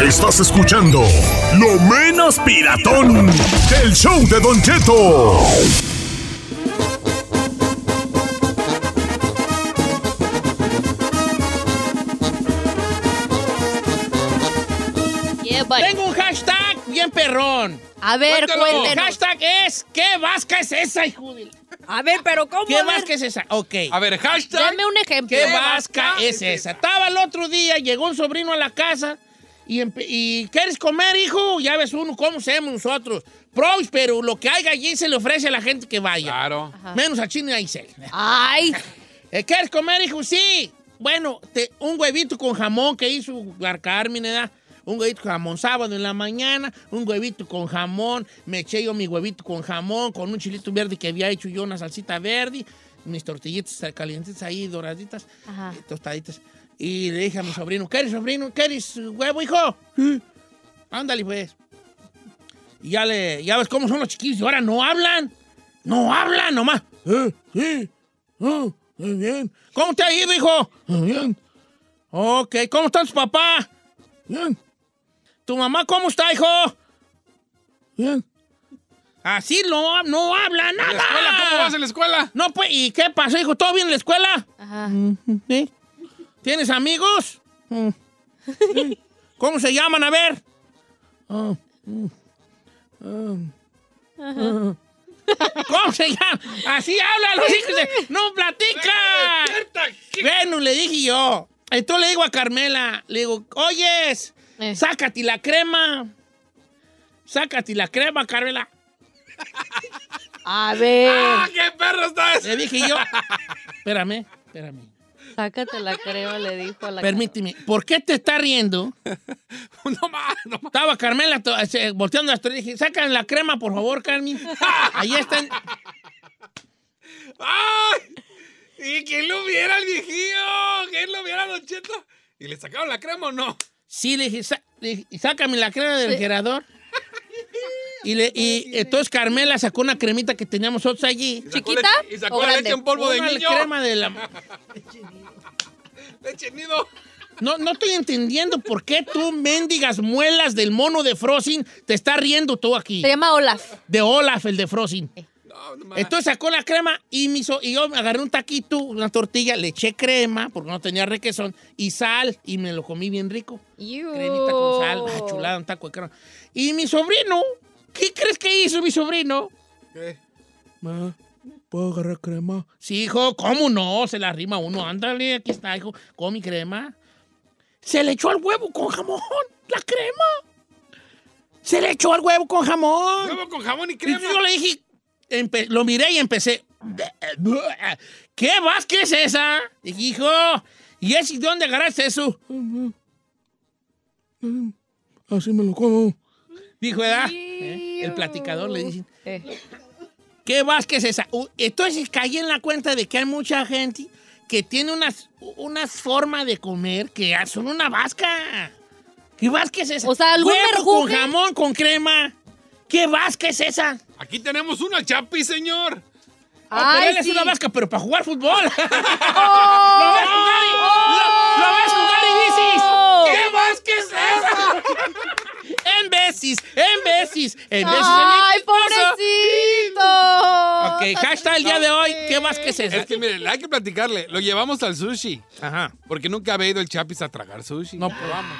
Estás escuchando lo menos piratón del show de Don Cheto. Yeah. Tengo un hashtag bien perrón. A ver, El cuéntenos. hashtag es ¿Qué vasca es esa, hijo de la- A ver, pero ¿cómo? ¿Qué vasca es esa? Ok. A ver, hashtag. Dame un ejemplo. ¿Qué vasca es esa? Estaba el otro día, llegó un sobrino a la casa y, y ¿quieres comer, hijo? Ya ves uno, ¿cómo hacemos nosotros? Pros, pero lo que haya allí se le ofrece a la gente que vaya. Claro. Menos a Chino y a Isel. Ay, Eh, ¿Quieres comer, hijo? Sí. Bueno, te- un huevito con jamón que hizo Carmen, ¿verdad? Un huevito con jamón sábado en la mañana, un huevito con jamón, me eché yo mi huevito con jamón, con un chilito verde que había hecho yo, una salsita verde, mis tortillitas calientitas ahí, doraditas, Ajá. eh, tostaditas. Y le dije a mi sobrino, ¿quieres, sobrino? ¿Quieres huevo, hijo? Sí. Ándale, pues. Y ya, le, ya ves cómo son los chiquillos, y ahora no hablan. No hablan, nomás. Eh, sí. Ah, muy bien. ¿Cómo te ha ido, hijo? Bien. Ok, ¿cómo está tu papá? Bien. ¿Tu mamá cómo está, hijo? Bien. Así no, no habla ¿En nada. la escuela? ¿Cómo vas en la escuela? No, pues, ¿y qué pasó, hijo? ¿Todo bien en la escuela? Ajá. ¿Sí? ¿Tienes amigos? Mm. ¿Cómo se llaman? A ver. Ah, mm, ah, ah. ¿Cómo se llaman? Así hablan los hijos de... ¡No platican! Bueno, le dije yo. Entonces le digo a Carmela, le digo, oyes, Eh. sácate la crema. Sácate la crema, Carmela. A ver, ¡Ah, qué perro está ese! Le dije yo. Espérame, espérame. Sácate la crema, le dijo a la Permíteme, ¿por qué te está riendo? No más, no más. Estaba Carmela eh, volteando las tortillas. Dije, sacan la crema, por favor, Carmen. Ahí están. ¡Ay! ¿Y quién lo viera al viejillo? ¿Quién lo viera, Don Cheto? ¿Y le sacaron la crema o no? Sí, le dije, "Sa- le dije, sácame la crema del. Y, le, y entonces Carmela sacó una cremita que teníamos nosotros allí. Y ¿Chiquita Y sacó o la leche en polvo de niño. crema de la... Leche nido. No, no estoy entendiendo por qué tú, mendigas muelas del mono de Frozen, te estás riendo tú aquí. Se llama Olaf. De Olaf, el de Frozen. No, no más. Entonces sacó la crema y, me hizo- y yo agarré un taquito, una tortilla, le eché crema, porque no tenía requesón, y sal, y me lo comí bien rico. Iu. Cremita con sal, ah, chulada, un taco de crema. Y mi sobrino, ¿qué crees que hizo mi sobrino? ¿Qué? Ma, ¿puedo agarrar crema? Sí, hijo, ¿cómo no? Se la rima uno, ándale, aquí está, hijo, con mi crema. Se le echó al huevo con jamón, la crema. Se le echó al huevo con jamón. Huevo con jamón y Y crema. yo le dije, empe- lo miré y empecé. ¿Qué vas? ¿Qué es esa? Dije, hijo, ¿y ese de dónde agarraste eso? Así me lo como. Dijo, ¿verdad? ¿Eh? El platicador le dice, Eh. ¿Qué vas? ¿Qué es esa? Entonces caí en la cuenta de que hay mucha gente que tiene unas, unas formas de comer que son una vasca. ¿Qué vasca es esa? O sea, ¿algún Huevo con jamón, con crema. ¿Qué vasca es esa? Aquí tenemos una chapi, señor. Ah, pero él es sí. una vasca, pero para jugar fútbol. ¡Oh! ¡Lo ves jugar y, lo, lo ves jugar y dices, ¡Oh! ¿qué vasca es esa? en veces, en veces, en veces. ¡Ay, en mi esposo. pobrecito! Ok, hashtag el día de hoy, ¿qué vasca es esa? Es que, mire, hay que platicarle. Lo llevamos al sushi. Ajá. Porque nunca había ido el Chapis a tragar sushi. No probamos.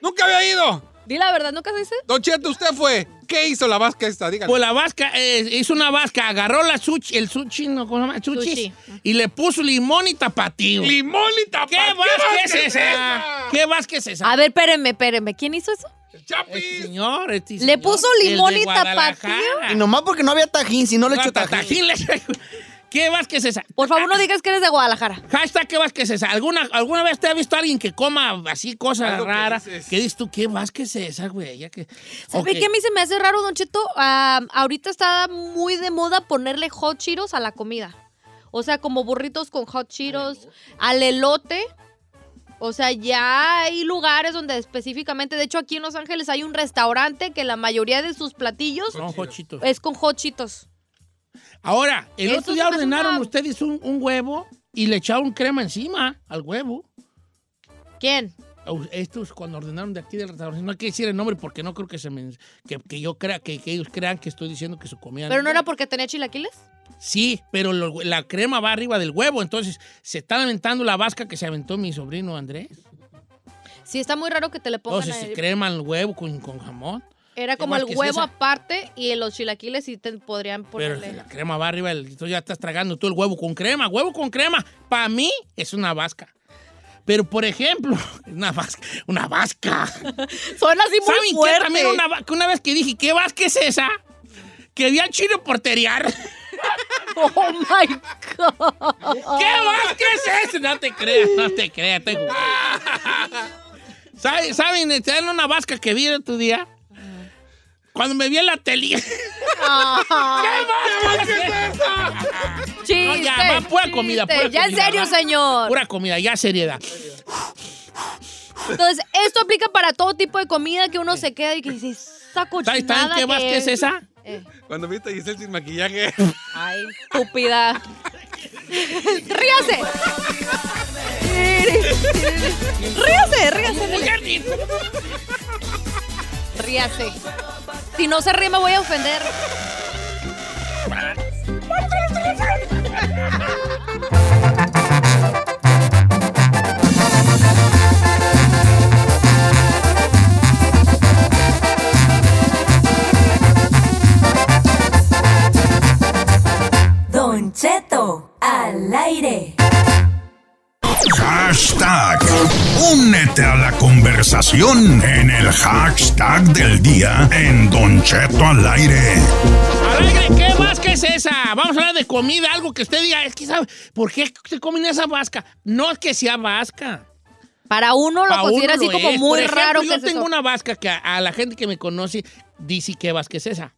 ¡Nunca había ido! Di la verdad, ¿nunca se dice? Don Cheto, usted fue. ¿Qué hizo la vasca esta? Dígale. Pues la vasca eh, hizo una vasca, agarró la sushi, el sushi, ¿no? ¿Cómo se llama? Sushi. Sushi. Y le puso limón y tapatío. ¡Limón y tapatío! ¿Qué vasca es esa? ¿Qué vasca es esa? A ver, espérenme, espérenme. ¿Quién hizo eso? ¡El Este señor, este ¿Le puso limón y tapatío? Y nomás porque no había tajín, si no le ta- tajín. tajín le- ¿Qué vasca es esa? Por favor, no digas que eres de Guadalajara. Hashtag, ¿qué vasca es esa? ¿Alguna, ¿Alguna vez te ha visto alguien que coma así cosas Algo que raras? dices. ¿Qué dices tú? ¿Qué vasca es esa, güey? Ya que... ¿Sabe Ok. qué a mí se me hace raro, Don Cheto? Ah, ahorita está muy de moda ponerle hot Cheetos a la comida. O sea, como burritos con hot Cheetos, al elote. O sea, ya hay lugares donde específicamente, de hecho aquí en Los Ángeles hay un restaurante que la mayoría de sus platillos jochito. es con hot Cheetos. Ahora, el Eso otro día ordenaron una- ustedes un, un huevo y le echaron crema encima al huevo. ¿Quién? Estos cuando ordenaron de aquí del restaurante, no hay que decir el nombre porque no creo que se me, que, que yo crea, que, que ellos crean que estoy diciendo que su comida ¿Pero no era porque tenía chilaquiles? Sí, pero lo- la crema va arriba del huevo, entonces se está aventando la vasca que se aventó mi sobrino Andrés. Sí, está muy raro que te le pongan Entonces se ahí. crema el huevo con, con jamón, Era ¿Qué como el huevo esa? aparte y los chilaquiles sí te podrían pero ponerle. la crema va arriba, entonces ya estás tragando tú el huevo con crema. Huevo con crema, para mí es una vasca. Pero, por ejemplo, una vasca, una vasca. Suena así muy ¿Saben qué? También una, una vez que dije, ¿qué vasca es esa? Que vi al chino porteriar. Oh my God. ¿Qué vasca es esa? No te creas, no te creas. jugando. ¿Saben? ¿Saben? ¿Saben una vasca que vi en tu día? Cuando me vi en la tele. Chiste. No, ya, va, pura comida, pura Ya en serio, va. señor. Pura comida, ya seriedad. Entonces, esto aplica para todo tipo de comida que uno se queda y que dice, esa cochinada ¿Saben saben qué que vasca es esa? Eh, Cuando viste a Giselle sin maquillaje. ay, estúpida. ríase. ríase, ríase, ríase. Si no se ríe me voy a ofender. Don Cheto al aire. Hashtag. Únete a la conversación en el hashtag del día en Don Cheto al aire. Al aire, ¿qué es esa? Vamos a hablar de comida, algo que usted diga, es que sabe, ¿por qué se comen esa vasca? No es que sea vasca. Para uno lo considera uno así lo como es. muy Por ejemplo, raro Yo que tengo una vasca que a, a la gente que me conoce dice qué vasca es esa.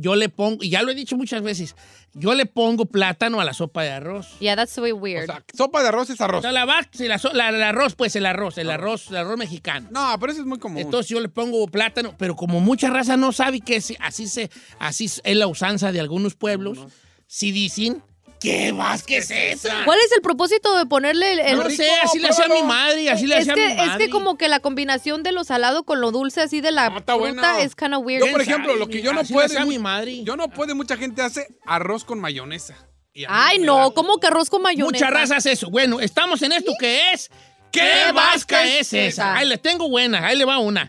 Yo le pongo, y ya lo he dicho muchas veces, yo le pongo plátano a la sopa de arroz. Yeah, that's way O weird. sea, sopa de arroz es O arroz. sea, la la so- la- el arroz, pues el arroz, el arroz, el arroz mexicano. No, pero eso es muy común. Entonces yo le pongo plátano, pero como mucha raza no sabe que así, se, así es la usanza de algunos pueblos, si dicen, ¿qué vasca es esa? ¿Cuál es el propósito de ponerle el, el No sé, así le hacía a mi madre, así le es hacía a que, mi madre. es que como que la combinación de lo salado con lo dulce así de la No, está fruta bueno. es kind of weird. Yo, por ejemplo, lo que yo no Así le puedo. hacía a mi madre. Yo no puedo, mucha gente hace arroz con mayonesa. Y a mí Ay, me no, da- ¿cómo que arroz con mayonesa? Mucha raza hace eso. Bueno, estamos en esto que es. ¿Qué, vasca es esa? Ahí le tengo buena, ahí le va una.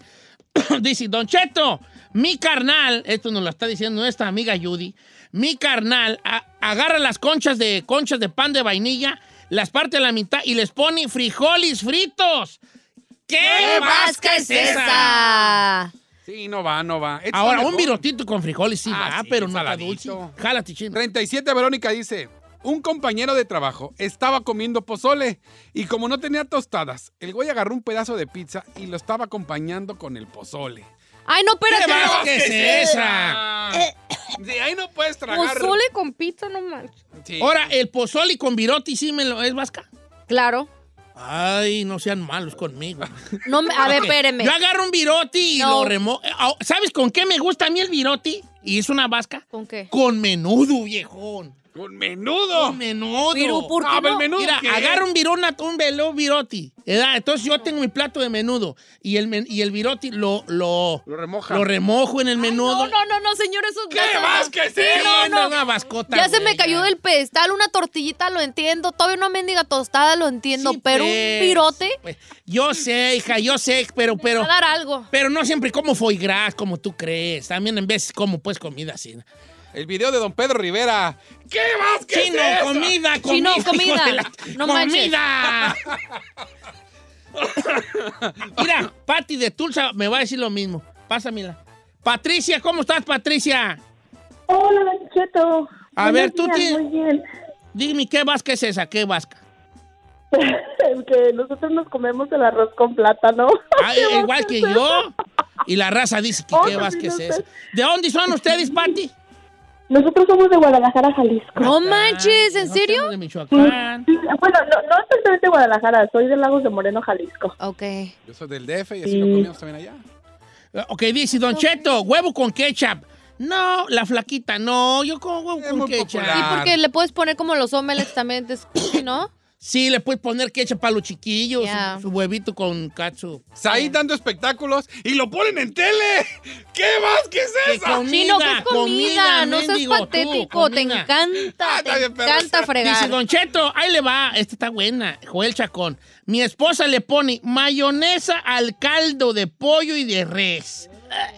Dice, Don Cheto, mi carnal, esto nos lo está diciendo nuestra amiga Judy, mi carnal a- agarra las conchas de, conchas de pan de vainilla, las parte a la mitad y les pone frijoles fritos. ¿Qué, ¿Qué vasca es esa? Sí, no va, no va. Ahora, un virotito con frijoles sí Ah, va, sí, pero no está dulce. Jálate, chino. 37 Verónica dice, un compañero de trabajo estaba comiendo pozole y como no tenía tostadas, el güey agarró un pedazo de pizza y lo estaba acompañando con el pozole. Ay, no, ¿Qué espérate. vasca es esa? Sí, ahí no puedes tragar. Pozole con pizza, no manches. Sí. Ahora, el pozole con viroti sí me lo es vasca. Claro. Ay, no sean malos conmigo. No me- a ver, espéreme. Yo agarro un viroti y No. lo remo... eh, ah, ¿Sabes con qué me gusta a mí el viroti? Y es una vasca. ¿Con qué? Con menudo, viejón. Con menudo. Con menudo. Pero, ¿por qué No, pero no? el menudo Mira, ¿qué? agarro un virona, un velo viroti. ¿verdad? Entonces yo tengo mi plato de menudo y el, men- y el viroti lo, lo, Lo remoja. lo remojo en el menudo. No, no, no, no, señor, eso ¿Qué vasca es Sí, no, no. una vascota, Ya se me cayó ya. del pedestal una tortillita, lo entiendo. Todavía una mendiga tostada, lo entiendo. Sí, pero pues. un pirote Pues, yo sé, hija, yo sé, pero, pero, va a dar algo. pero no siempre como foie gras, como tú crees. También en veces como pues comida así. El video de don Pedro Rivera. ¿Qué más que Chino, es comida, comida. Chino, comida. la- No manches. ¡Comida! Mira, Patti de Tulsa me va a decir lo mismo. Pásamela. Patricia, ¿cómo estás, Patricia? Hola, Cheto. A Buenos ver, tú tienes- Muy bien. Dime, ¿qué vasca es esa? ¿Qué vasca? El que nosotros nos comemos el arroz con plátano. Ah, ¿Qué igual que yo. Y la raza dice que qué vasca es esa. ¿De dónde son ustedes, Patti? Nosotros somos de Guadalajara, Jalisco. No manches, ¿en serio? De Michoacán. Sí, Bueno, no, no exactamente de Guadalajara, soy de Lagos de Moreno, Jalisco. Ok. Yo soy del DF y así Sí. lo comíamos también allá. Ok, dice Don Cheto, huevo con ketchup. No, la flaquita, no, yo como huevo Es con ketchup. popular. Sí, porque le puedes poner como los omelets también, es- ¿sí, ¿no? Sí, le puedes poner ketchup para los chiquillos, su, su huevito con katsu. Ahí dando espectáculos y lo ponen en tele. ¿Qué más que es ¿Qué eso? comida? Chino, ¿qué es comida? no seas mendigo, tú, patético. te encanta, Ah, te encanta Dice fregar. Don Cheto, ahí le va, esta está buena, Joel Chacón. Mi esposa le pone mayonesa al caldo de pollo y de res.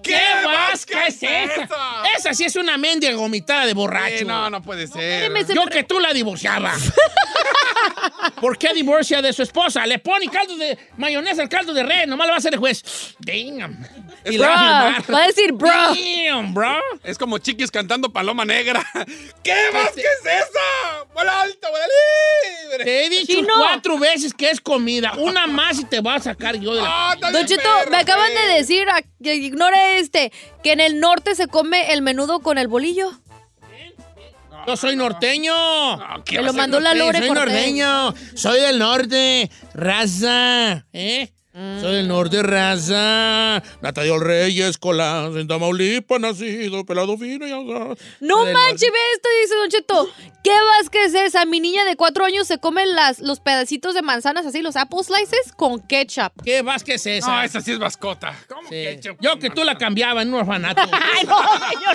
¿Qué, vasca es esa? Eso? Esa sí es una mendiga gomitada de borracho. No, no puede ser. se- Yo que tú la divorciaba. ¿Por qué divorcia de su esposa? Le pone caldo de mayonesa al caldo de res. Nomás le va a hacer el juez. Damn. Y le va a Bro, va a decir, bro. Damn, bro. Es como chiquis cantando Paloma Negra. ¿Qué más que es esa? ¡Vuela alto, vuela libre! Te he dicho Chino. cuatro veces que es comida. Una más y te va a sacar yo de la... Está Don perro, me acaban pues. de decir, ah, que ignore este, que en el norte se come el menudo con el bolillo. Yo soy norteño. Ah, ¿qué Me lo mandó la Sí, Lore soy norteño. Soy del norte. Raza. ¿Eh? Soy del norte, raza. Natalia Reyes, Colás, en Tamaulipas, nacido, pelado fino y. No Soy manches, ve esto, dice Don Cheto. ¿Qué Vázquez es esa? Mi niña de cuatro años se come las, los pedacitos de manzanas así, los apple slices, con ketchup. ¿Qué Vázquez es esa? No, esa sí es mascota. ¿Cómo Sí. ketchup? Yo que tú la cambiaba en un orfanato. Ay, no,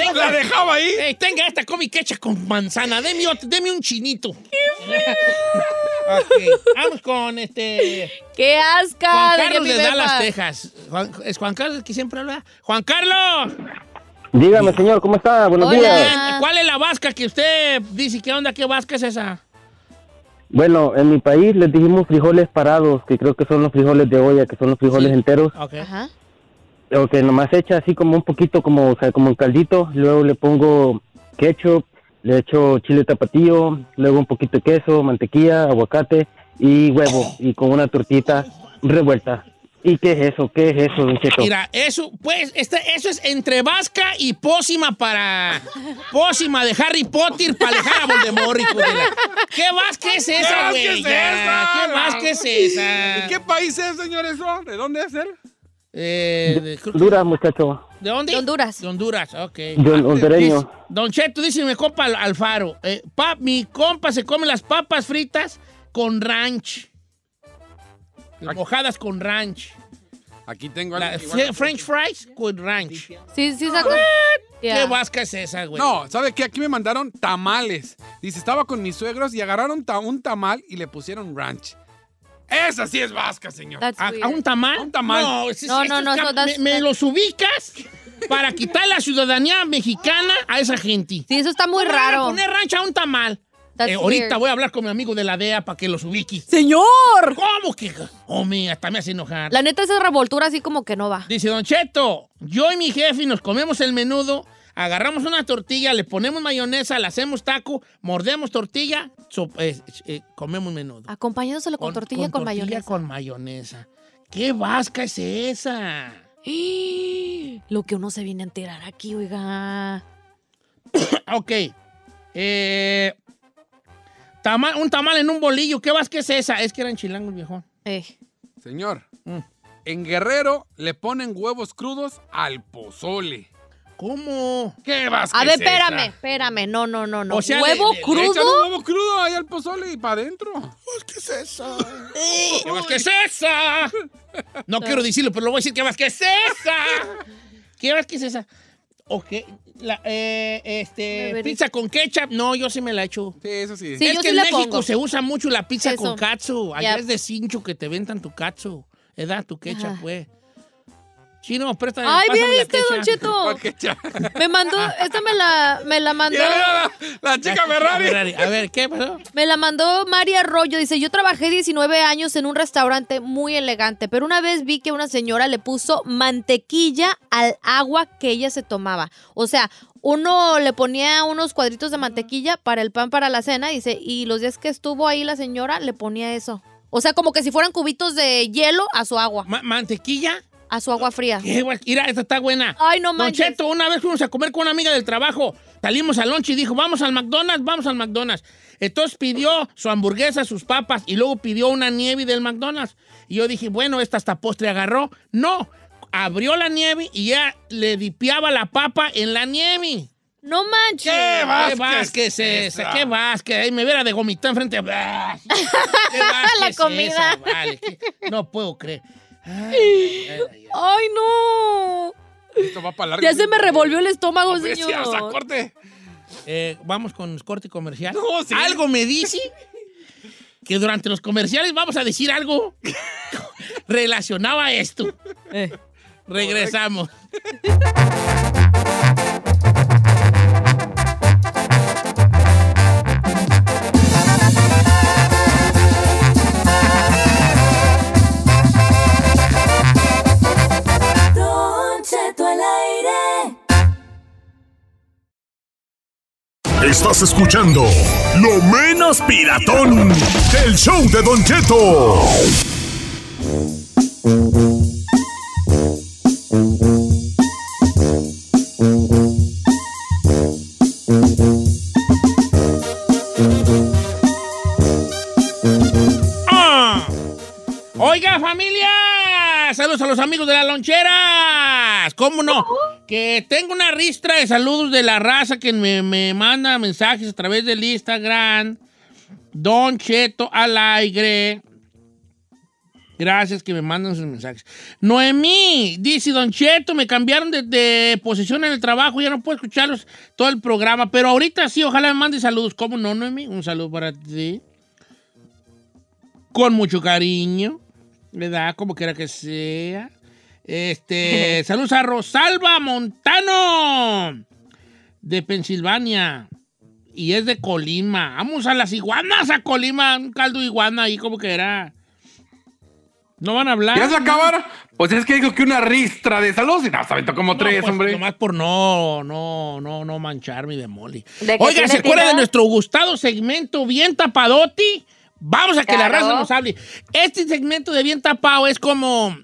señor. La dejaba ahí. Tenga esta come ketchup con manzana. Deme, deme un chinito. Ok, Vamos con este. ¡Qué asca! Carlos de. Dallas, Texas. Juan- ¿Es Juan Carlos el que siempre habla? ¡Juan Carlos! Dígame, señor, ¿cómo está? Buenos Hola. días. ¿Cuál es la vasca que usted dice? ¿Qué onda? ¿Qué vasca es esa? Bueno, en mi país les dijimos frijoles parados, que creo que son los frijoles de olla, que son los frijoles Sí. enteros, Ok. Ajá. o que nomás echa así como un poquito, como, o sea, como un caldito, luego le pongo ketchup, le echo chile tapatío, luego un poquito de queso, mantequilla, aguacate y huevo, y con una tortita revuelta. ¿Y qué es eso? ¿Qué es eso, don Cheto? Mira, eso, pues, este, eso es entre vasca y pócima para. Pócima de Harry Potter para alejar a Voldemort, hijo de la- ¿Qué vasca es esa, vasca güey? es Ya, esa? ¿Qué vasca es esa? ¿De qué país es, señor, eso? ¿De dónde es él? Eh, de, creo que- Honduras, muchacho. ¿de dónde? De Honduras. De Honduras, ok. Yo, hondureño. Dice- Don Cheto dice mi compa Al- Alfaro. eh, pa- mi compa se come las papas fritas con ranch. Mojadas con ranch. Aquí tengo algo igual- French fries con ranch. Sí, sí, sacó. ¿Qué vasca es esa, güey? No, ¿sabe qué? Aquí me mandaron tamales. Dice, estaba con mis suegros y agarraron ta- un tamal y le pusieron ranch. Esa sí es vasca, señor. ¿A, un tamal? A un tamal. No, es- No, es- no, es- no, es- so that's- me, me los ubicas para quitar la ciudadanía mexicana a esa gente. Sí, eso está muy ¿Cómo le van a raro. poner rancho a un tamal. Eh, ahorita voy a hablar con mi amigo de la DEA para que los ubique. ¡Señor! ¿Cómo que? Hombre, hasta me hace enojar. La neta, esa revoltura así como que no va. Dice Don Cheto, yo y mi jefe nos comemos el menudo, agarramos una tortilla, le ponemos mayonesa, le hacemos taco, mordemos tortilla, so- eh, eh, comemos menudo. Acompañándoselo con, tortilla con, mayonesa. con mayonesa. ¿Qué vasca es esa? Lo que uno se viene a enterar aquí, oiga. Ok. Eh, tamal- un tamal en un bolillo. ¿Qué vasca es esa? Es que eran chilangos, viejo. Eh. Señor, Mm. en Guerrero le ponen huevos crudos al pozole. ¿Cómo? ¿Qué vasca A ver, es esa? espérame, espérame. No, no, no, no. O sea, ¿Huevo le- le- le Le crudo? echan un huevo crudo ahí al pozole y para adentro. ¿Qué es esa? ¿Qué vasca es esa? No quiero decirlo, pero lo voy a decir. ¿Qué vasca es esa? ¿Qué vasca es esa? Ok. La, eh, este, pizza con ketchup. No, yo sí me la echo. Sí, eso sí. Sí, es yo que sí en México pongo. se usa mucho la pizza Eso. con katsu. Allá Yep. es de cincho que te ventan tu katsu. ¿Edad? Tu ketchup, Ajá. Pues. Chino, préstame. Ay, la este, Don. Cheto. Me mandó, esta me la, me la mandó. La, la chica Ferrari. A ver, ¿qué pasó? Me la mandó María Arroyo. Dice, yo trabajé 19 años en un restaurante muy elegante, pero una vez vi que una señora le puso mantequilla al agua que ella se tomaba. O sea, uno le ponía unos cuadritos de mantequilla para el pan para la cena, dice, y los días que estuvo ahí la señora le ponía eso. O sea, como que si fueran cubitos de hielo a su agua, Ma- ¿Mantequilla? A su agua fría. ¿Qué? Mira, esta está buena. Ay, no Don manches. Cheto, una vez fuimos a comer con una amiga del trabajo. Salimos al lunch y dijo, vamos al McDonald's, vamos al McDonald's. Entonces pidió su hamburguesa, sus papas y luego pidió una nieve del McDonald's. Y yo dije, bueno, esta hasta postre agarró. No, abrió la nieve y ya le dipiaba la papa en la nieve. No manches. ¿Qué Vázquez? Vázquez? esa? Esa. ¿Qué Vázquez? Ahí me viera de gomitón enfrente. ¡Ah! ¿Qué Vázquez La es comida. esa? Vale, no puedo creer. Ay, no. Esto va para largo. Ya se me revolvió el estómago, Hombre, sí, hasta señor. corte. Eh, vamos con corte comercial. No, sí. Algo me dice que durante los comerciales vamos a decir algo relacionado a esto. Eh. Regresamos. Estás escuchando lo menos piratón del show de Don Cheto. ¡Ah! Oiga, familia. Saludos a los amigos de las loncheras. ¿Cómo no? Que tengo una ristra de saludos de la raza que me, me manda mensajes a través del Instagram. Don Cheto al. Gracias que me mandan sus mensajes. Noemí, dice Don Cheto, me cambiaron de, de posición en el trabajo, ya no puedo escucharlos todo el programa, pero ahorita sí, ojalá me mande saludos. ¿Cómo no, Noemí? Un saludo para ti con mucho cariño, ¿verdad? Como quiera que sea. Este, saludos a Rosalba Montano de Pensilvania y es de Colima. Vamos a las iguanas a Colima, un caldo de iguana ahí como que era. No van a hablar. ¿Ya se acabaron? Pues es que dijo que una ristra de saludos y no, se aventó como No, tres, pues, hombre. Nomás por no, no, no, no manchar mi demoli. ¿De que Oiga, ¿se acuerda de nuestro gustado segmento bien tapadoti? Vamos a que la raza nos hable. Este segmento de bien tapado es como,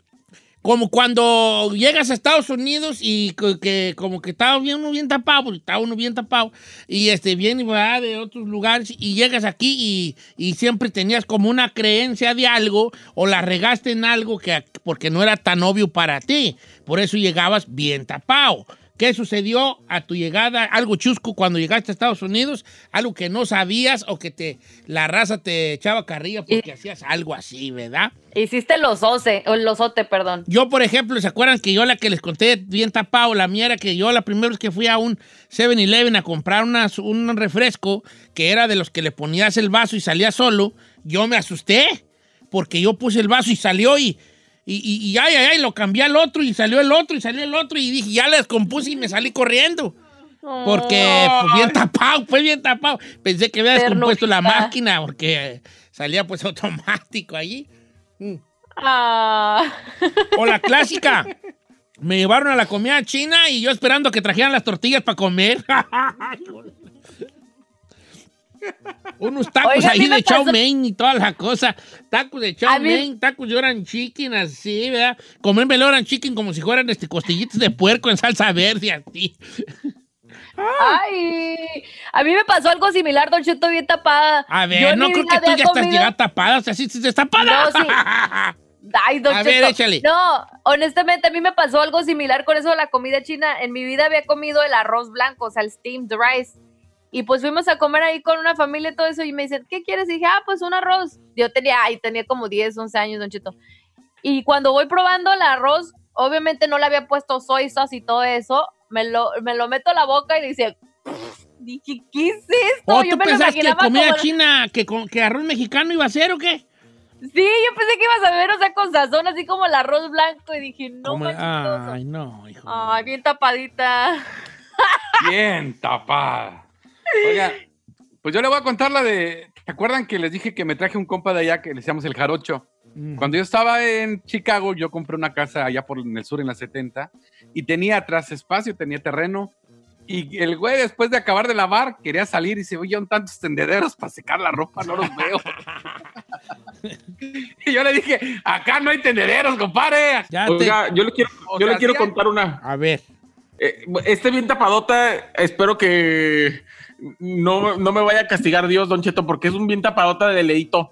como cuando llegas a Estados Unidos y que, que como que estaba bien, uno bien tapado, porque uno bien tapado, y este viene de otros lugares y llegas aquí y, y siempre tenías como una creencia de algo o la regaste en algo que porque no era tan obvio para ti. Por eso llegabas bien tapado. ¿Qué sucedió a tu llegada? Algo chusco cuando llegaste a Estados Unidos, algo que no sabías o que te la raza te echaba carrilla porque hacías algo así, ¿verdad? Hiciste los oce, o el losote, perdón. Yo, por ejemplo, ¿se acuerdan que yo la que les conté bien tapado, la mía era que yo la primera vez que fui a un 7-Eleven a comprar unas- un refresco, que era de los que le ponías el vaso y salía solo, yo me asusté, porque yo puse el vaso y salió y, y, y, y ay, ay, ay, lo cambié al otro y salió el otro y salió el otro y dije, ya le descompuse y me salí corriendo. Porque pues, bien tapado, fue bien tapado. Pensé que había descompuesto la máquina porque salía pues automático allí. Mm. Ah. O la clásica. Me llevaron a la comida china y yo esperando que trajeran las tortillas para comer. Unos tacos Oiga, ahí de chow mein y toda la cosa. Tacos de chow mí- mein, tacos de orange chicken, así, ¿verdad? Comerme el orange chicken como si fueran este, costillitos de puerco en salsa verde, así. Ay, a mí me pasó algo similar, Don Cheto, bien tapada. A ver, no creo que tú ya estás comido- llegada tapada, o sea, sí, sí, destapada. No, sí. Ay, Don A ver, échale. No, honestamente, a mí me pasó algo similar con eso de la comida china. En mi vida había comido el arroz blanco, o sea, el steamed rice. Y pues fuimos a comer ahí con una familia y todo eso. Y me dicen, ¿qué quieres? Y dije, ah, pues un arroz. Yo tenía, ay, tenía como 10, 11 años, Don Cheto. Y cuando voy probando el arroz, obviamente no le había puesto soy sauce y todo eso. Me lo, me lo meto a la boca y dice, dije, ¿qué es esto? ¿O Yo tú me lo pensaste que imaginaba comida como- china, que, con- que arroz mexicano iba a ser o qué? Sí, yo pensé que ibas a ver, o sea, con sazón, así como el arroz blanco. Y dije, no, manches, Ay, no, hijo. Ay, bien tapadita. Bien tapada. Oiga, pues yo le voy a contar la de. ¿Te acuerdan que les dije que me traje un compa de allá que le decíamos el jarocho? Mm. Cuando yo estaba en Chicago, yo compré una casa allá por en el sur en la 70 y tenía atrás espacio, tenía terreno. Y el güey, después de acabar de lavar, quería salir y se oyeron tantos tendederos para secar la ropa, no los veo. y yo le dije, acá no hay tendederos, compadre. Ya te- Oiga, yo le quiero, O yo sea, le quiero sí hay- contar una. A ver. Eh, este bien tapadota, espero que no, no me vaya a castigar Dios, Don Cheto, porque es un bien tapadota de leito.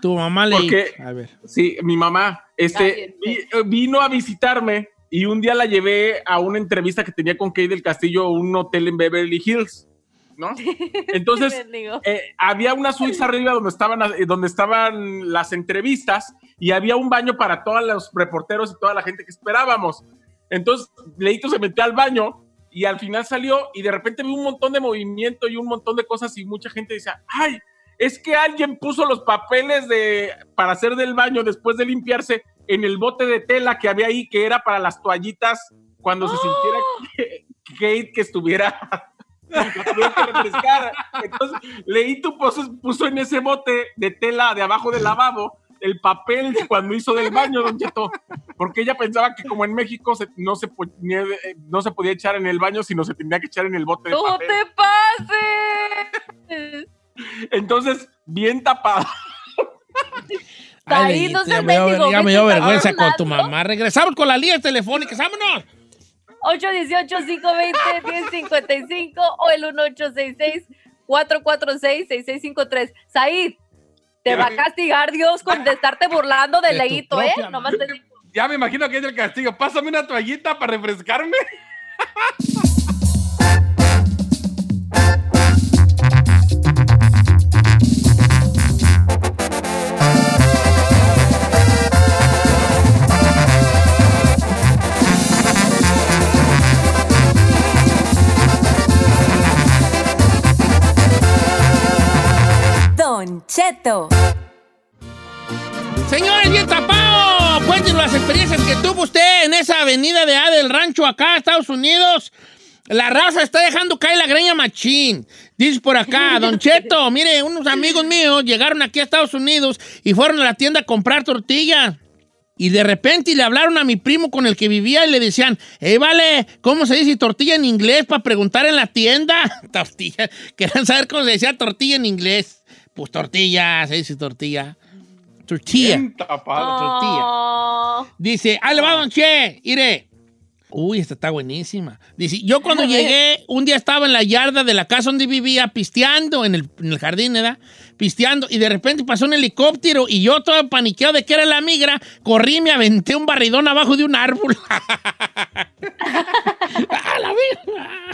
Tu mamá le ¿Por qué? A ver. Sí, mi mamá este, vi- vino a visitarme y un día la llevé a una entrevista que tenía con Kate del Castillo, un hotel en Beverly Hills, ¿no? Entonces, eh, había una suite arriba donde estaban, eh, donde estaban las entrevistas y había un baño para todos los reporteros y toda la gente que esperábamos. Entonces, Leito se metió al baño y al final salió y de repente vi un montón de movimiento y un montón de cosas y mucha gente decía, ay, es que alguien puso los papeles de, para hacer del baño después de limpiarse en el bote de tela que había ahí, que era para las toallitas cuando se sintiera que- Kate que estuviera que. Entonces, Leito puso, puso en ese bote de tela de abajo del lavabo el papel cuando hizo del baño, Don Cheto, porque ella pensaba que como en México se- no, se ponía- eh, no se podía echar en el baño, sino se tenía que echar en el bote de ¡No papel. te pases! Entonces, bien tapado. Ahí Leito, no ya me dio- ya me vergüenza con tu mamá. Regresamos con las líneas telefónicas. ¡Vámonos! 818-520-1055 o el 1866-446-6653. Said, te va a castigar Dios con de estarte burlando de De Leito, ¿eh? propia Nomás te digo. Ya me imagino que es del castillo. Pásame una toallita para refrescarme. Cheto. Señores, bien tapado. Cuéntenos las experiencias que tuvo usted en esa avenida de A del Rancho acá, Estados Unidos. La raza está dejando caer la greña machín. Dice por acá, Don Cheto, mire, unos amigos míos llegaron aquí a Estados Unidos y fueron a la tienda a comprar tortillas. Y de repente le hablaron a mi primo con el que vivía y le decían, eh, vale, ¿cómo se dice tortilla en inglés para preguntar en la tienda? tortilla. Querían saber cómo se decía tortilla en inglés. Pues tortilla, se dice tortilla. Tortilla. Bien tapado. tortilla. Oh, Dice, ahí le va, don Che, mire. Uy, esta está buenísima. Dice, yo cuando llegué, un día estaba en la yarda de la casa donde vivía, pisteando, en el, en el jardín, ¿verdad? Pisteando, y de repente pasó un helicóptero, y yo todo paniqueado de que era la migra, corrí y me aventé un barridón abajo de un árbol. ¡Ah, la migra!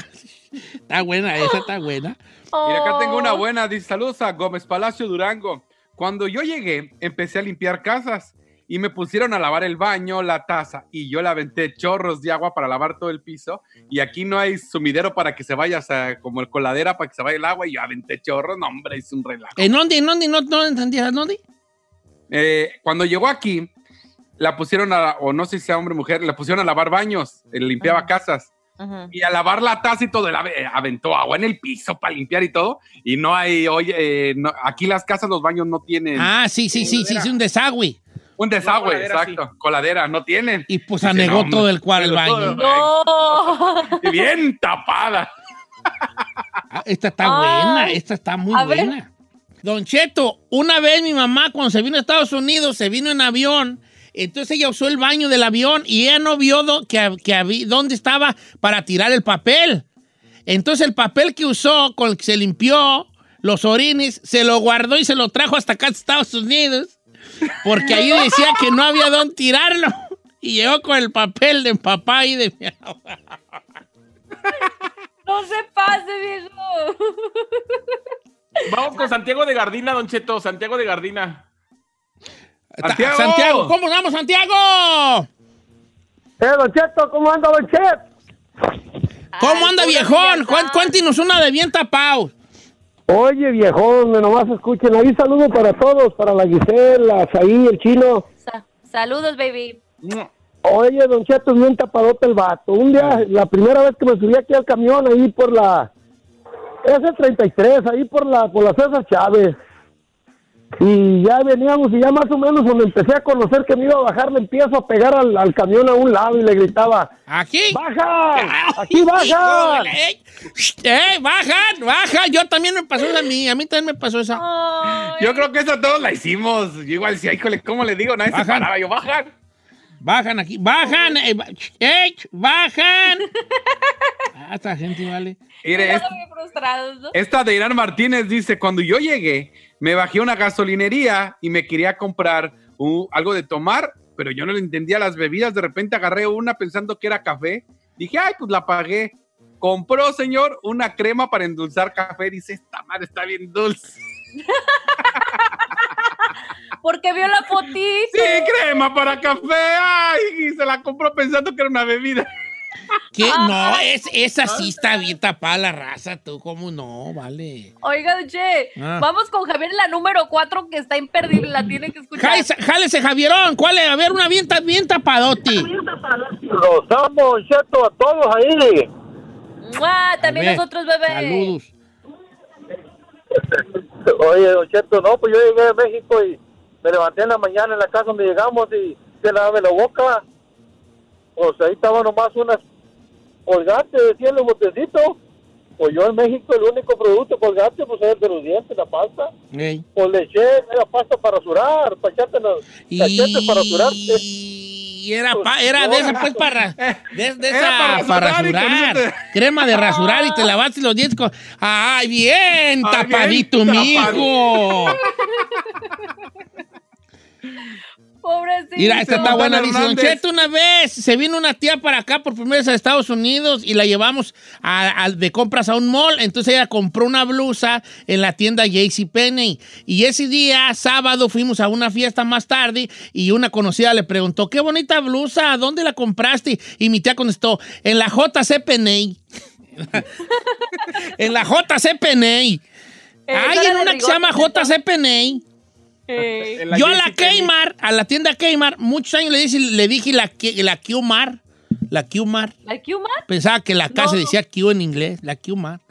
Está buena, esa está buena. Y acá tengo una oh. buena. Dice, saludos a Gómez Palacio Durango. Cuando yo llegué, empecé a limpiar casas y me pusieron a lavar el baño, la taza, y yo le aventé chorros de agua para lavar todo el piso. Y aquí no hay sumidero para que se vaya, o sea, como el coladera para que se vaya el agua, y yo aventé chorros. No, hombre, hice un relajo. ¿En dónde? ¿En dónde? No, no entendía. ¿En dónde? Eh, cuando llegó aquí, la pusieron a, o no sé si sea hombre o mujer, la pusieron a lavar baños, eh, limpiaba casas. Y a lavar la taza y todo, él ave- aventó agua en el piso para limpiar y todo. Y no hay, oye, eh, no- aquí las casas, los baños no tienen Ah, sí, sí, sí, sí, sí, un desagüe. un desagüe, coladera, exacto, coladera, no tienen. Y pues anegó no, todo el cuadro el baño. todo- No. Y bien tapada. Ah, esta está Ay. buena, esta está muy A ver. buena. Don Cheto, una vez mi mamá cuando se vino a Estados Unidos, se vino en avión, entonces ella usó el baño del avión y ella no vio do- que, hab- que habí- dónde estaba para tirar el papel. Entonces el papel que usó, con el que se limpió los orines, se lo guardó y se lo trajo hasta acá a Estados Unidos, porque ahí decía que no había dónde tirarlo. Y llegó con el papel de papá y de mi abuela. No se pase, viejo. Vamos con Santiago de Gardina, Don Cheto. Santiago de Gardina. Santiago. Santiago, ¿cómo vamos, Santiago? Eh, Don Cheto, ¿cómo anda, Don Chet? ¿Cómo anda, viejón? Cuéntenos una de bien tapado. Oye, viejón, nomás escuchen. Ahí saludo para todos, para la Gisela, Saí, el chino. Sa- Saludos, baby. Oye, Don Cheto, es bien tapadote el vato. Un día, la primera vez que me subí aquí al camión, ahí por la S33, ahí por la, por la César Chávez. Y ya veníamos y ya más o menos donde empecé a conocer que me iba a bajar, le empiezo a pegar al, al camión a un lado y le gritaba, ¿Aquí? ¡Baja! ¡Aquí baja! Híjole, ¡Ey! ¡Ey, bajan! ¡Baja! Yo también me pasó esa a mí. A mí también me pasó esa. Ay. Yo creo que eso todos la hicimos. Yo igual decía, híjole, ¿cómo le digo? Nadie Bajan. se paraba. Yo, bajan. Bajan aquí. ¡Bajan! ¡Ey! ¡Bajan! Ah, esta gente vale. Esta de Irán Martínez dice, cuando yo llegué, me bajé a una gasolinería y me quería comprar un- algo de tomar, pero yo no le entendía las bebidas. De repente agarré una pensando que era café. Dije, ay, pues la pagué. Compró, señor, una crema para endulzar café. Dice, esta madre está bien dulce. Porque vio la fotito. Sí, crema para café. Ay, y se la compró pensando que era una bebida. ¿Qué? No, es, esa sí está bien tapada la raza, tú, ¿cómo no? Vale. Oiga, Che, Ah. vamos con Javier la número 4 que está imperdible, la tiene que escuchar. Jálese, jálese, Javierón. ¿Cuál es? A ver, una bien, bien tapadoti. Los amo, Cheto, a todos ahí. ¡Mua! También A nosotros, bebé. Saludos. Oye, Don Cheto, no, pues yo llegué de México y me levanté en la mañana en la casa donde llegamos y se lave la boca. Pues ahí estaban nomás unas colgantes, decían los botecitos. Pues yo en México el único producto colgante pues es el de los dientes, la pasta. Ey. Pues le eché era pasta para rasurar, para echarte los cachetes para rasurarte. Y era, pa- era de esa, pues, para, de, de esa, para para rasurar y Crema de rasurar y te lavaste los dientes con... ¡Ay, bien! Ay, tapadito, bien mijo. Pobrecito. Mira, esta está buena. Dice, Don. Cheto, una vez se vino una tía para acá por primera vez a Estados Unidos y la llevamos a- a- de compras a un mall. Entonces ella compró una blusa en la tienda JCPenney. Y ese día, sábado, fuimos a una fiesta más tarde y una conocida le preguntó, qué bonita blusa, ¿dónde la compraste? Y mi tía contestó, en la JCPenney. en la JCPenney. Eh, Hay en una que se llama JCPenney. Eh, la Yo a la. Kmart, a la tienda Kmart, muchos años le dije, le dije la, la Qmart, la Qmart. ¿La? Pensaba que la K No. se decía Q en inglés, la Qmart.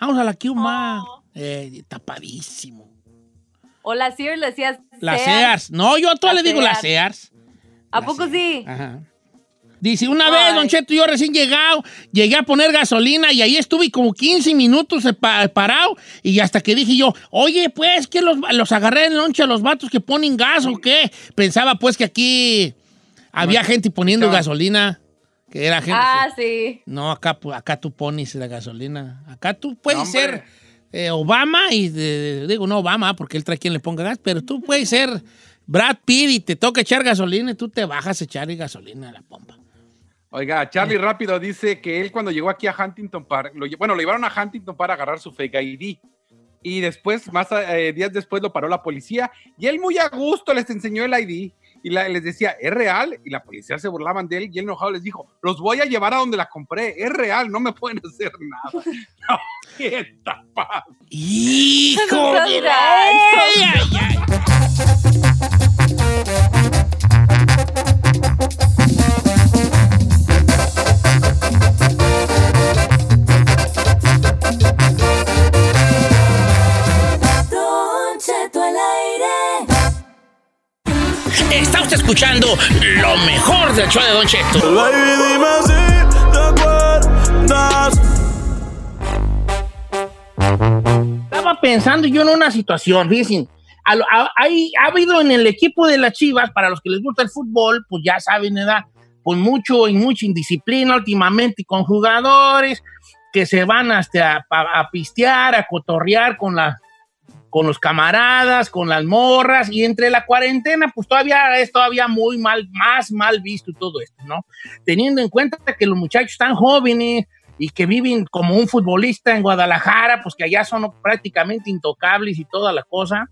Vamos a la Qmart. Oh. Eh, tapadísimo. O la Sears le decías. La Sears. No, yo a todas le digo la Sears. Sears. ¿A La poco Sears. sí? Ajá. Dice, una vez. Don Cheto, yo recién llegado, llegué a poner gasolina y ahí estuve como 15 minutos pa- parado y hasta que dije yo, oye, pues, que los, los agarré en lonche a los vatos que ponen gas o qué? Pensaba pues que aquí había gente poniendo gasolina, que era gente... Ah, sí. No, acá, pu- acá tú pones la gasolina. Acá tú puedes hombre. ser eh, Obama y digo no Obama porque él trae quien le ponga gas, pero tú puedes ser Brad Pitt y te toca echar gasolina y tú te bajas a echar gasolina a la pompa. Oiga, Charlie rápido dice que él cuando llegó aquí a Huntington Park, lo bueno, lo llevaron a Huntington para agarrar su fake ID. Y después, más eh, días después, lo paró la policía y él muy a gusto les enseñó el ID y la- les decía, ¿es real? Y la policía se burlaban de él y él enojado les dijo, los voy a llevar a donde la compré, es real, no me pueden hacer nada. No, qué tapado. ¡Hijo de seas escuchando lo mejor del show de Don Cheto. Estaba pensando yo en una situación, fíjense. a lo- a- hay- ha habido en el equipo de las Chivas, para los que les gusta el fútbol, pues ya saben, ¿verdad? Pues mucho y mucha indisciplina últimamente con jugadores que se van hasta a, a- a pistear, a cotorrear con, la, con los camaradas, con las morras, y entre la cuarentena, pues todavía es todavía muy mal, más mal visto todo esto, ¿no? Teniendo en cuenta que los muchachos están jóvenes, y que viven como un futbolista en Guadalajara, pues que allá son prácticamente intocables y toda la cosa.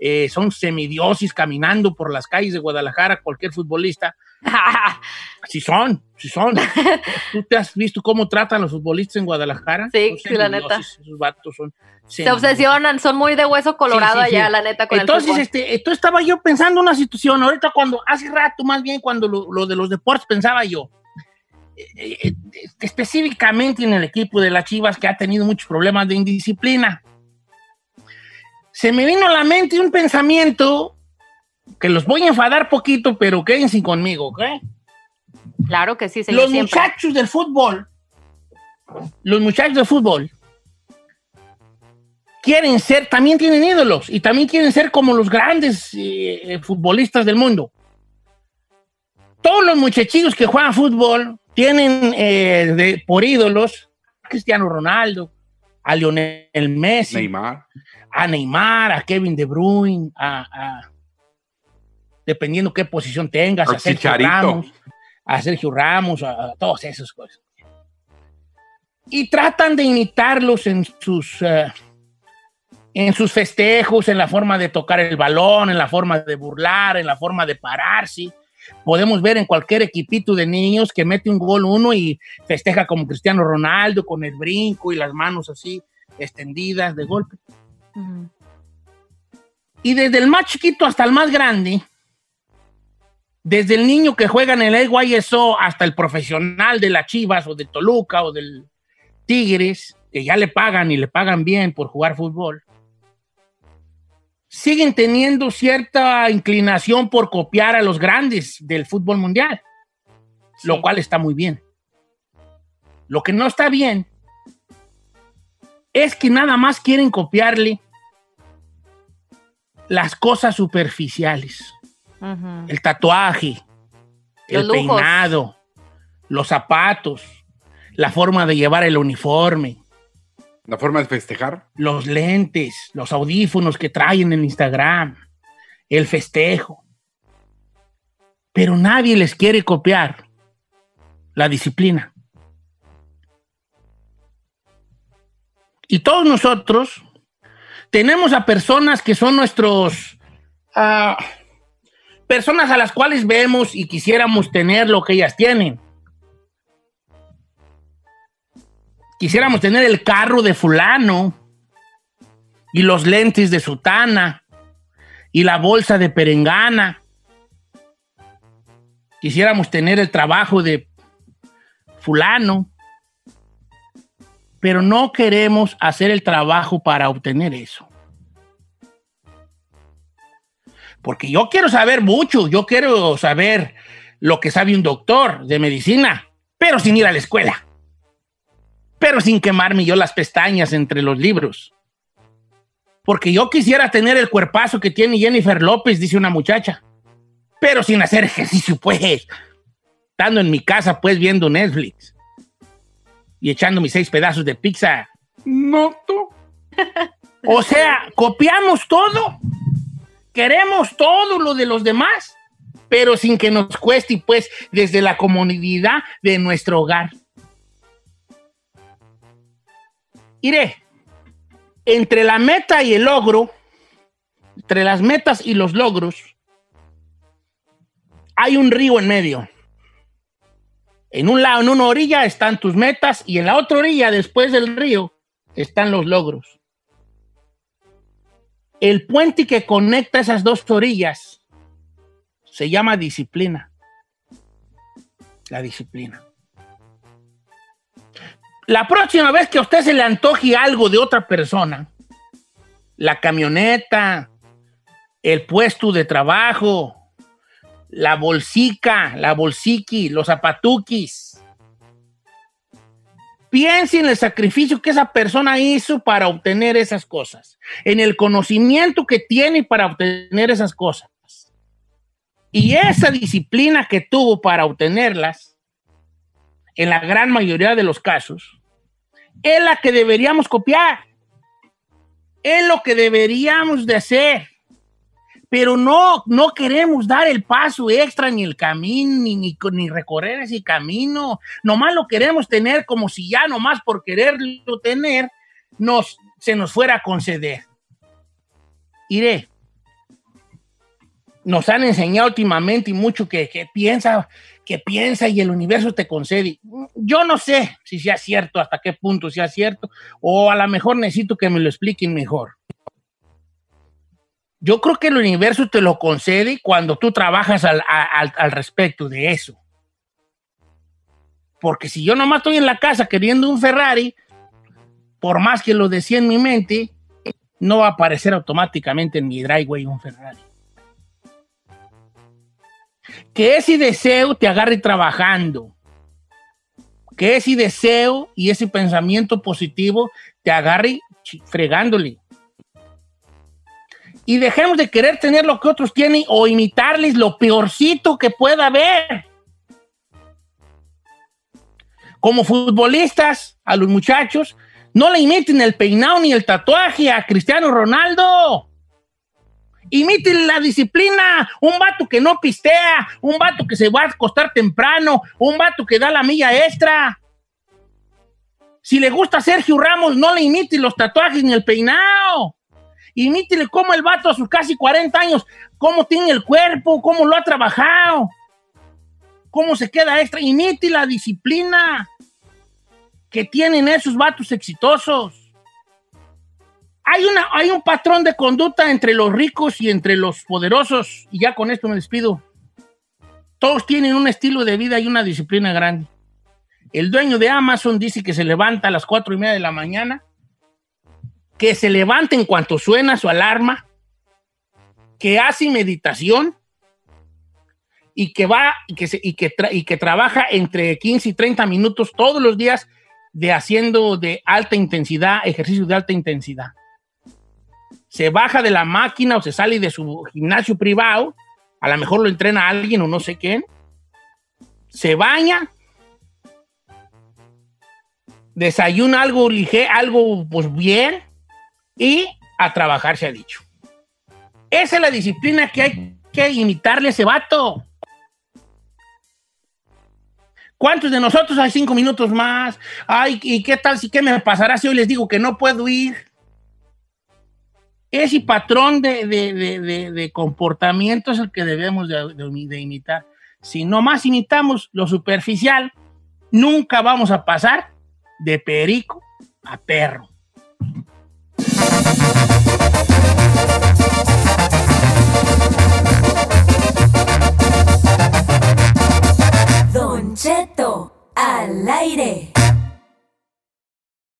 Eh, son semidiosis caminando por las calles de Guadalajara, cualquier futbolista. Sí son, sí son. ¿Tú te has visto cómo tratan los futbolistas en Guadalajara? Sí, sí, la neta. Esos vatos son Se obsesionan, son muy de hueso colorado allá, la neta, con Entonces, el este, esto estaba yo pensando una situación, ahorita cuando, hace rato más bien, cuando lo, lo de los deportes pensaba yo, eh, eh, específicamente en el equipo de las Chivas que ha tenido muchos problemas de indisciplina. Se me vino a la mente un pensamiento que los voy a enfadar poquito, pero quédense conmigo, ¿ok? Claro que sí, señor, Los siempre. muchachos del fútbol, los muchachos del fútbol, quieren ser, también tienen ídolos y también quieren ser como los grandes eh, eh, futbolistas del mundo. Todos los muchachillos que juegan fútbol tienen eh, de- por ídolos a Cristiano Ronaldo, a Lionel Messi, Neymar. A Neymar, a Kevin De Bruyne, a, a- dependiendo qué posición tengas, a Sergio. Ramos, a Sergio Ramos, a, a todas esas cosas. Y tratan de imitarlos en sus, eh, en sus festejos, en la forma de tocar el balón, en la forma de burlar, en la forma de pararse. Podemos ver en cualquier equipito de niños que mete un gol uno y festeja como Cristiano Ronaldo con el brinco y las manos así extendidas de golpe. Y desde el más chiquito hasta el más grande, desde el niño que juega en el AYSO hasta el profesional de las Chivas o de Toluca o del Tigres, que ya le pagan y le pagan bien por jugar fútbol, siguen teniendo cierta inclinación por copiar a los grandes del fútbol mundial, lo cual está muy bien. Lo que no está bien es que nada más quieren copiarle las cosas superficiales, el tatuaje, el lujos. peinado, los zapatos, la forma de llevar el uniforme, La forma de festejar. los lentes, los audífonos que traen en Instagram, el festejo. Pero nadie les quiere copiar la disciplina. Y todos nosotros tenemos a personas que son nuestros... ah, personas a las cuales vemos y quisiéramos tener lo que ellas tienen. Quisiéramos tener el carro de fulano y los lentes de sutana y la bolsa de perengana. Quisiéramos tener el trabajo de fulano, pero no queremos hacer el trabajo para obtener eso. Porque yo quiero saber mucho, yo quiero saber lo que sabe un doctor de medicina, pero sin ir a la escuela pero sin quemarme yo las pestañas entre los libros. Porque yo quisiera tener el cuerpazo que tiene Jennifer López, dice una muchacha, pero sin hacer ejercicio, pues. Estando en mi casa, pues, viendo Netflix y echando mis seis pedazos de pizza. No, tú. O sea, copiamos todo, queremos todo lo de los demás, pero sin que nos cueste, pues, desde la comodidad de nuestro hogar. Iré, entre la meta y el logro, entre las metas y los logros, hay un río en medio. En un lado, en una orilla están tus metas y en la otra orilla, después del río, están los logros. El puente que conecta esas dos orillas se llama disciplina. La disciplina. La próxima vez que a usted se le antoje algo de otra persona, la camioneta, el puesto de trabajo, la bolsica, la bolsiqui, los zapatuquis. Piense en el sacrificio que esa persona hizo para obtener esas cosas, en el conocimiento que tiene para obtener esas cosas. Y esa disciplina que tuvo para obtenerlas, en la gran mayoría de los casos, es la que deberíamos copiar. Es lo que deberíamos de hacer. Pero no, no queremos dar el paso extra ni el camino, ni, ni, recorrer ese camino. Nomás lo queremos tener como si ya nomás por quererlo tener nos, se nos fuera a conceder. Iré. Nos han enseñado últimamente y mucho que, que piensa, que piensa y el universo te concede. Yo no sé si sea cierto, hasta qué punto sea cierto, o a lo mejor necesito que me lo expliquen mejor. Yo creo que el universo te lo concede cuando tú trabajas al, al, al respecto de eso. Porque si yo nomás estoy en la casa queriendo un Ferrari, por más que lo decía en mi mente, no va a aparecer automáticamente en mi driveway un Ferrari. Que ese deseo te agarre trabajando. Que ese deseo y ese pensamiento positivo te agarre fregándole. Y dejemos de querer tener lo que otros tienen o imitarles lo peorcito que pueda haber. Como futbolistas, a los muchachos, no le imiten el peinado ni el tatuaje a Cristiano Ronaldo. Imite la disciplina. Un vato que no pistea, un vato que se va a acostar temprano, un vato que da la milla extra. Si le gusta Sergio Ramos, no le imite los tatuajes ni el peinado. Imítele cómo el vato a sus casi 40 años, cómo tiene el cuerpo, cómo lo ha trabajado, cómo se queda extra. Imite la disciplina que tienen esos vatos exitosos. Hay, una, hay un patrón de conducta entre los ricos y entre los poderosos, y ya con esto me despido. Todos tienen un estilo de vida y una disciplina grande. El dueño de Amazon dice que se levanta a las cuatro y media de la mañana, que se levanta en cuanto suena su alarma, que hace meditación y que va y que, y que, y que trabaja entre 15 y 30 minutos todos los días de haciendo de alta intensidad, ejercicio de alta intensidad. Se baja de la máquina o se sale de su gimnasio privado, a lo mejor lo entrena alguien o no sé quién, se baña, desayuna algo ligero, algo pues bien y a trabajar se ha dicho. Esa es la disciplina que hay que imitarle a ese vato. ¿Cuántos de nosotros hay cinco minutos más? Ay, ¿y qué tal si qué me pasará si hoy les digo que no puedo ir? Ese patrón de, de- de- comportamiento es el que debemos de, de- de imitar. Si nomás imitamos lo superficial, nunca vamos a pasar de perico a perro. Don Cheto, al aire.